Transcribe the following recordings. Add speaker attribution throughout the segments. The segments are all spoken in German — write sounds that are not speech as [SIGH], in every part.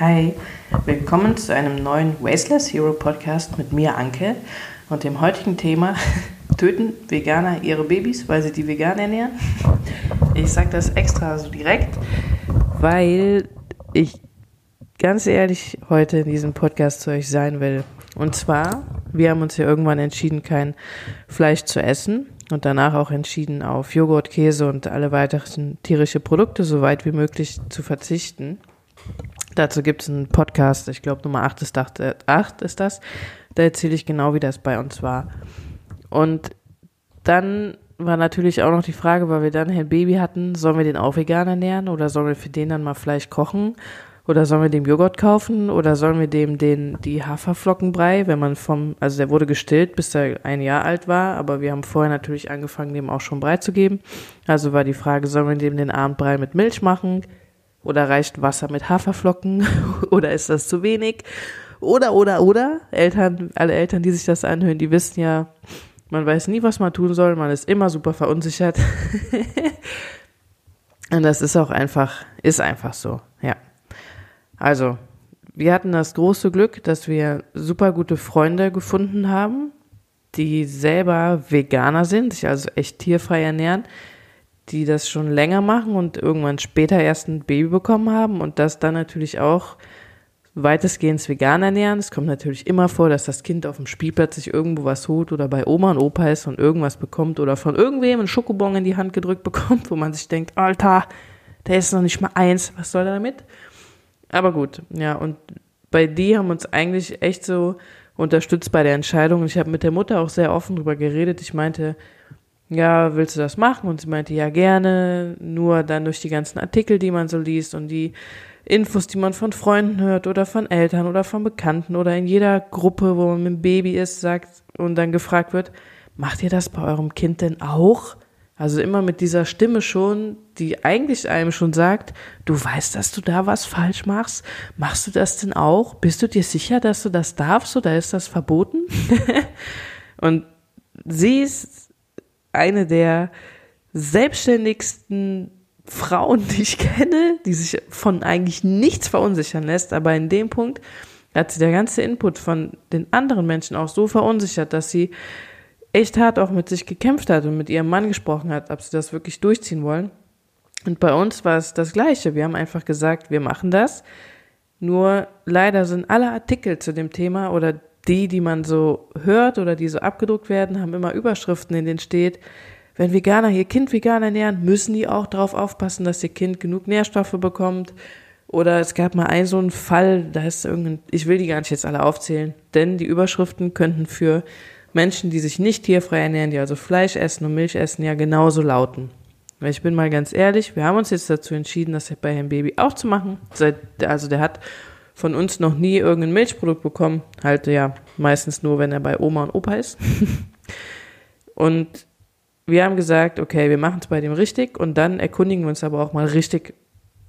Speaker 1: Hi, willkommen zu einem neuen Wasteless Hero Podcast mit mir, Anke, und dem heutigen Thema: [LAUGHS] Töten Veganer ihre Babys, weil sie die vegan ernähren? Ich sage das extra so direkt, weil ich ganz ehrlich heute in diesem Podcast zu euch sein will. Und zwar, wir haben uns ja irgendwann entschieden, kein Fleisch zu essen und danach auch entschieden, auf Joghurt, Käse und alle weiteren tierische Produkte so weit wie möglich zu verzichten. Dazu gibt es einen Podcast, ich glaube Nummer 8 ist, 8, 8 ist das. Da erzähle ich genau, wie das bei uns war. Und dann war natürlich auch noch die Frage, weil wir dann Herrn Baby hatten, sollen wir den auch vegan ernähren oder sollen wir für den dann mal Fleisch kochen? Oder sollen wir dem Joghurt kaufen? Oder sollen wir dem den, die Haferflockenbrei, wenn man vom, also der wurde gestillt, bis er ein Jahr alt war, aber wir haben vorher natürlich angefangen, dem auch schon Brei zu geben. Also war die Frage, sollen wir dem den Abendbrei mit Milch machen? Oder reicht Wasser mit Haferflocken? [LAUGHS] oder ist das zu wenig? Oder, oder, oder? Eltern, alle Eltern, die sich das anhören, die wissen ja, man weiß nie, was man tun soll, man ist immer super verunsichert. [LAUGHS] Und das ist auch einfach, ist einfach so, ja. Also, wir hatten das große Glück, dass wir super gute Freunde gefunden haben, die selber Veganer sind, sich also echt tierfrei ernähren, die das schon länger machen und irgendwann später erst ein Baby bekommen haben und das dann natürlich auch weitestgehend vegan ernähren. Es kommt natürlich immer vor, dass das Kind auf dem Spielplatz sich irgendwo was holt oder bei Oma und Opa ist und irgendwas bekommt oder von irgendwem einen Schokobon in die Hand gedrückt [LAUGHS] bekommt, wo man sich denkt, Alter, der ist noch nicht mal eins, was soll er damit? Aber gut, ja, und bei die haben uns eigentlich echt so unterstützt bei der Entscheidung. Ich habe mit der Mutter auch sehr offen drüber geredet. Ich meinte, ja, willst du das machen? Und sie meinte, ja, gerne, nur dann durch die ganzen Artikel, die man so liest und die Infos, die man von Freunden hört oder von Eltern oder von Bekannten oder in jeder Gruppe, wo man mit dem Baby ist, sagt und dann gefragt wird, macht ihr das bei eurem Kind denn auch? Also immer mit dieser Stimme schon, die eigentlich einem schon sagt, du weißt, dass du da was falsch machst. Machst du das denn auch? Bist du dir sicher, dass du das darfst oder ist das verboten? [LAUGHS] und sie ist eine der selbstständigsten Frauen, [LAUGHS] die ich kenne, die sich von eigentlich nichts verunsichern lässt, aber in dem Punkt hat sie der ganze Input von den anderen Menschen auch so verunsichert, dass sie echt hart auch mit sich gekämpft hat und mit ihrem Mann gesprochen hat, ob sie das wirklich durchziehen wollen. Und bei uns war es das Gleiche. Wir haben einfach gesagt, wir machen das. Nur leider sind alle Artikel zu dem Thema oder die, die man so hört oder die so abgedruckt werden, haben immer Überschriften, in denen steht, wenn Veganer ihr Kind vegan ernähren, müssen die auch darauf aufpassen, dass ihr Kind genug Nährstoffe bekommt. Oder es gab mal einen so einen Fall, da ist irgendein, ich will die gar nicht jetzt alle aufzählen, denn die Überschriften könnten für Menschen, die sich nicht tierfrei ernähren, die also Fleisch essen und Milch essen, ja genauso lauten. Weil ich bin mal ganz ehrlich, wir haben uns jetzt dazu entschieden, das bei Herrn Baby auch zu machen. Also der hat von uns noch nie irgendein Milchprodukt bekommen. Halt ja meistens nur, wenn er bei Oma und Opa ist. [LAUGHS] und wir haben gesagt, okay, wir machen es bei dem richtig und dann erkundigen wir uns aber auch mal richtig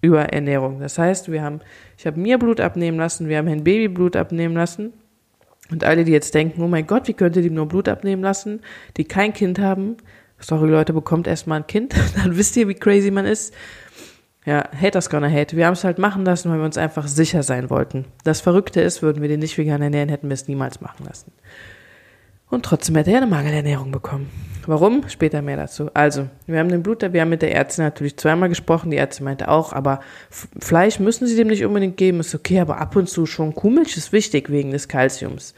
Speaker 1: über Ernährung. Das heißt, wir haben, ich habe mir Blut abnehmen lassen, wir haben Herrn Baby Blut abnehmen lassen und alle, die jetzt denken, oh mein Gott, wie könnt ihr die nur Blut abnehmen lassen, die kein Kind haben, sorry Leute, bekommt erstmal ein Kind, [LAUGHS] dann wisst ihr, wie crazy man ist. Ja, haters gonna hate. Wir haben es halt machen lassen, weil wir uns einfach sicher sein wollten. Das Verrückte ist, würden wir den nicht vegan ernähren, hätten wir es niemals machen lassen. Und trotzdem hätte er eine Mangelernährung bekommen. Warum? Später mehr dazu. Also, wir haben den Blut, wir haben mit der Ärztin natürlich zweimal gesprochen. Die Ärztin meinte auch, aber Fleisch müssen sie dem nicht unbedingt geben, ist okay, aber ab und zu schon Kuhmilch ist wichtig wegen des Kalziums.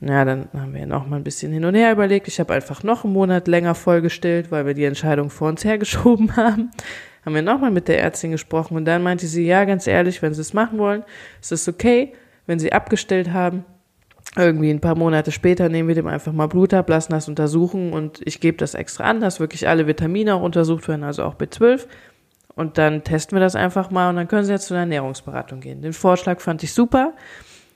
Speaker 1: Ja, dann haben wir noch mal ein bisschen hin und her überlegt. Ich habe einfach noch einen Monat länger vollgestellt, weil wir die Entscheidung vor uns hergeschoben [LAUGHS] haben. Haben wir nochmal mit der Ärztin gesprochen und dann meinte sie, ja, ganz ehrlich, wenn sie es machen wollen, ist es okay, wenn sie abgestellt haben, irgendwie ein paar Monate später nehmen wir dem einfach mal Blut ab, lassen das untersuchen und ich gebe das extra an, dass wirklich alle Vitamine auch untersucht werden, also auch B12. Und dann testen wir das einfach mal und dann können Sie jetzt zu einer Ernährungsberatung gehen. Den Vorschlag fand ich super.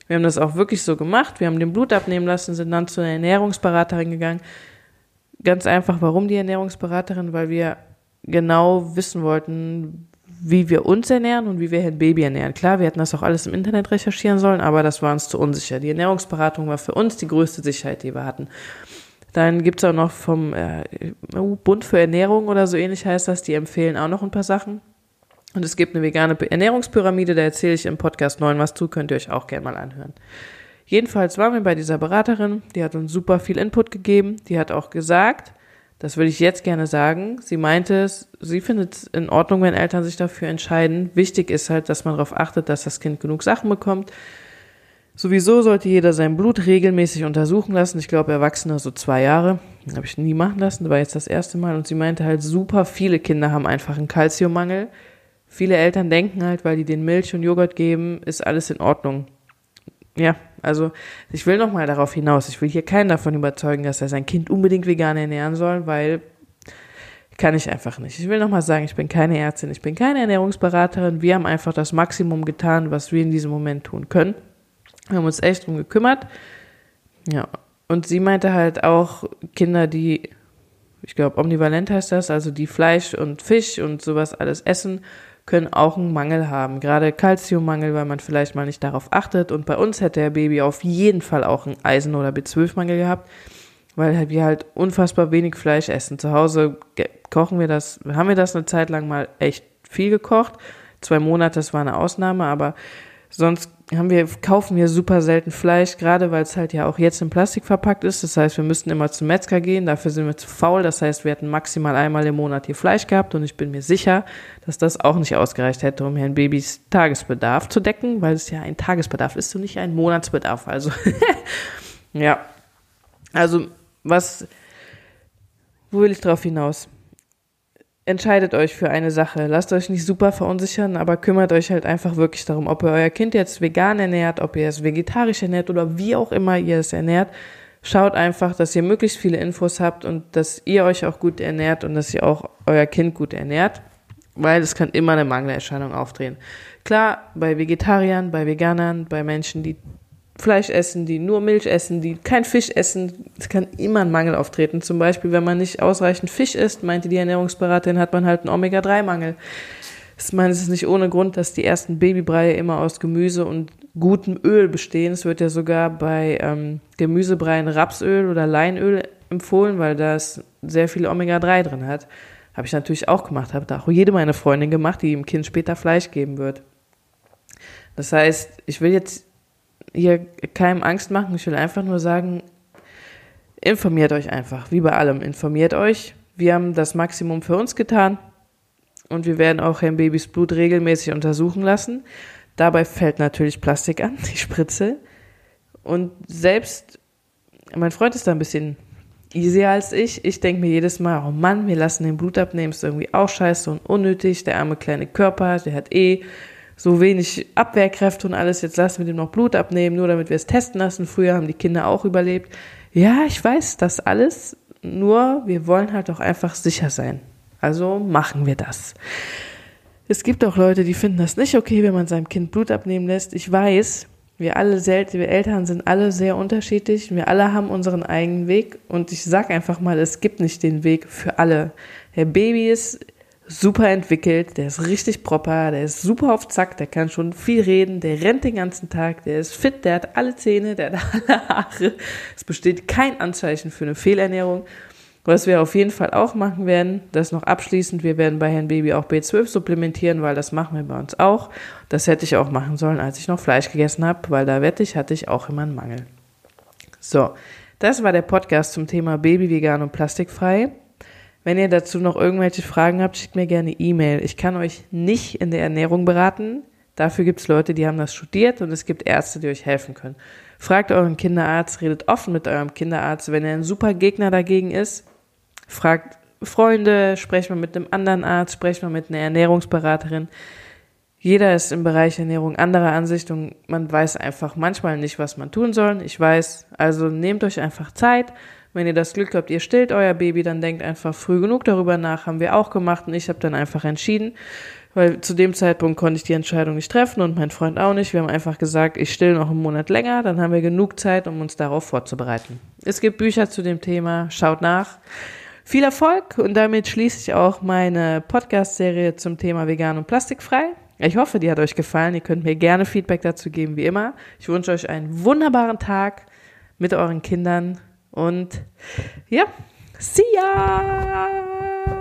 Speaker 1: Wir haben das auch wirklich so gemacht. Wir haben den Blut abnehmen lassen, sind dann zu einer Ernährungsberaterin gegangen. Ganz einfach, warum die Ernährungsberaterin? Weil wir genau wissen wollten, wie wir uns ernähren und wie wir ein Baby ernähren. Klar, wir hätten das auch alles im Internet recherchieren sollen, aber das war uns zu unsicher. Die Ernährungsberatung war für uns die größte Sicherheit, die wir hatten. Dann gibt's auch noch vom äh, Bund für Ernährung oder so ähnlich heißt das, die empfehlen auch noch ein paar Sachen. Und es gibt eine vegane Ernährungspyramide, da erzähle ich im Podcast 9 was zu, könnt ihr euch auch gerne mal anhören. Jedenfalls waren wir bei dieser Beraterin, die hat uns super viel Input gegeben, die hat auch gesagt, das würde ich jetzt gerne sagen, sie meinte es, sie findet es in Ordnung, wenn Eltern sich dafür entscheiden. Wichtig ist halt, dass man darauf achtet, dass das Kind genug Sachen bekommt. Sowieso sollte jeder sein Blut regelmäßig untersuchen lassen. Ich glaube, Erwachsene so zwei Jahre. Habe ich nie machen lassen, das war jetzt das erste Mal. Und sie meinte halt, super viele Kinder haben einfach einen Kalziummangel Viele Eltern denken halt, weil die den Milch und Joghurt geben, ist alles in Ordnung. Ja, also ich will nochmal darauf hinaus. Ich will hier keinen davon überzeugen, dass er sein Kind unbedingt vegan ernähren soll, weil kann ich einfach nicht. Ich will nochmal sagen, ich bin keine Ärztin, ich bin keine Ernährungsberaterin. Wir haben einfach das Maximum getan, was wir in diesem Moment tun können. Wir haben uns echt drum gekümmert. Ja, und sie meinte halt auch Kinder, die, ich glaube, omnivalent heißt das, also die Fleisch und Fisch und sowas alles essen, können auch einen Mangel haben, gerade Kalziummangel, weil man vielleicht mal nicht darauf achtet. Und bei uns hätte der Baby auf jeden Fall auch einen Eisen- oder B12-Mangel gehabt, weil wir halt unfassbar wenig Fleisch essen. Zu Hause kochen wir das, haben wir das eine Zeit lang mal echt viel gekocht. Zwei Monate, das war eine Ausnahme, aber sonst haben wir, kaufen wir super selten Fleisch, gerade weil es halt ja auch jetzt in Plastik verpackt ist. Das heißt, wir müssten immer zum Metzger gehen, dafür sind wir zu faul. Das heißt, wir hätten maximal einmal im Monat hier Fleisch gehabt und ich bin mir sicher, dass das auch nicht ausgereicht hätte, um Herrn Babys Tagesbedarf zu decken, weil es ja ein Tagesbedarf ist und nicht ein Monatsbedarf. Also, [LAUGHS] ja. Also, was, wo will ich drauf hinaus? Entscheidet euch für eine Sache. Lasst euch nicht super verunsichern, aber kümmert euch halt einfach wirklich darum, ob ihr euer Kind jetzt vegan ernährt, ob ihr es vegetarisch ernährt oder wie auch immer ihr es ernährt. Schaut einfach, dass ihr möglichst viele Infos habt und dass ihr euch auch gut ernährt und dass ihr auch euer Kind gut ernährt, weil es kann immer eine Mangelerscheinung auftreten. Klar, bei Vegetariern, bei Veganern, bei Menschen, die Fleisch essen, die nur Milch essen, die kein Fisch essen. Es kann immer ein Mangel auftreten. Zum Beispiel, wenn man nicht ausreichend Fisch isst, meinte die Ernährungsberaterin, hat man halt einen Omega-3-Mangel. Ich meine, es ist nicht ohne Grund, dass die ersten Babybreie immer aus Gemüse und gutem Öl bestehen. Es wird ja sogar bei ähm, Gemüsebreien Rapsöl oder Leinöl empfohlen, weil das sehr viel Omega-3 drin hat. Habe ich natürlich auch gemacht, habe da auch jede meine Freundin gemacht, die dem Kind später Fleisch geben wird. Das heißt, ich will jetzt hier keinem Angst machen. Ich will einfach nur sagen, informiert euch einfach, wie bei allem. Informiert euch. Wir haben das Maximum für uns getan und wir werden auch Herrn Babys Blut regelmäßig untersuchen lassen. Dabei fällt natürlich Plastik an, die Spritze. Und selbst, mein Freund ist da ein bisschen easier als ich. Ich denke mir jedes Mal, oh Mann, wir lassen den Blut abnehmen, ist irgendwie auch scheiße und unnötig. Der arme kleine Körper, der hat eh so wenig Abwehrkräfte und alles, jetzt lassen wir dem noch Blut abnehmen, nur damit wir es testen lassen. Früher haben die Kinder auch überlebt. Ja, ich weiß das alles, nur wir wollen halt auch einfach sicher sein. Also machen wir das. Es gibt auch Leute, die finden das nicht okay, wenn man seinem Kind Blut abnehmen lässt. Ich weiß, wir alle wir Eltern sind alle sehr unterschiedlich. Wir alle haben unseren eigenen Weg. Und ich sag einfach mal, es gibt nicht den Weg für alle. Der Baby ist super entwickelt, der ist richtig proper, der ist super auf Zack, der kann schon viel reden, der rennt den ganzen Tag, der ist fit, der hat alle Zähne, der hat [LAUGHS] alle Haare. Es besteht kein Anzeichen für eine Fehlernährung. Was wir auf jeden Fall auch machen werden, das noch abschließend, wir werden bei Herrn Baby auch B12 supplementieren, weil das machen wir bei uns auch. Das hätte ich auch machen sollen, als ich noch Fleisch gegessen habe, weil da wette ich, hatte ich auch immer einen Mangel. So, das war der Podcast zum Thema Baby vegan und plastikfrei. Wenn ihr dazu noch irgendwelche Fragen habt, schickt mir gerne E-Mail. Ich kann euch nicht in der Ernährung beraten. Dafür gibt es Leute, die haben das studiert und es gibt Ärzte, die euch helfen können. Fragt euren Kinderarzt, redet offen mit eurem Kinderarzt. Wenn er ein super Gegner dagegen ist, fragt Freunde, sprecht mal mit einem anderen Arzt, sprecht mal mit einer Ernährungsberaterin. Jeder ist im Bereich Ernährung anderer Ansicht und man weiß einfach manchmal nicht, was man tun soll. Ich weiß, also nehmt euch einfach Zeit, wenn ihr das Glück habt, ihr stillt euer Baby, dann denkt einfach früh genug darüber nach. Haben wir auch gemacht und ich habe dann einfach entschieden, weil zu dem Zeitpunkt konnte ich die Entscheidung nicht treffen und mein Freund auch nicht. Wir haben einfach gesagt, ich still noch einen Monat länger, dann haben wir genug Zeit, um uns darauf vorzubereiten. Es gibt Bücher zu dem Thema, schaut nach. Viel Erfolg und damit schließe ich auch meine Podcast-Serie zum Thema vegan und plastikfrei. Ich hoffe, die hat euch gefallen. Ihr könnt mir gerne Feedback dazu geben, wie immer. Ich wünsche euch einen wunderbaren Tag mit euren Kindern und ja, see ya!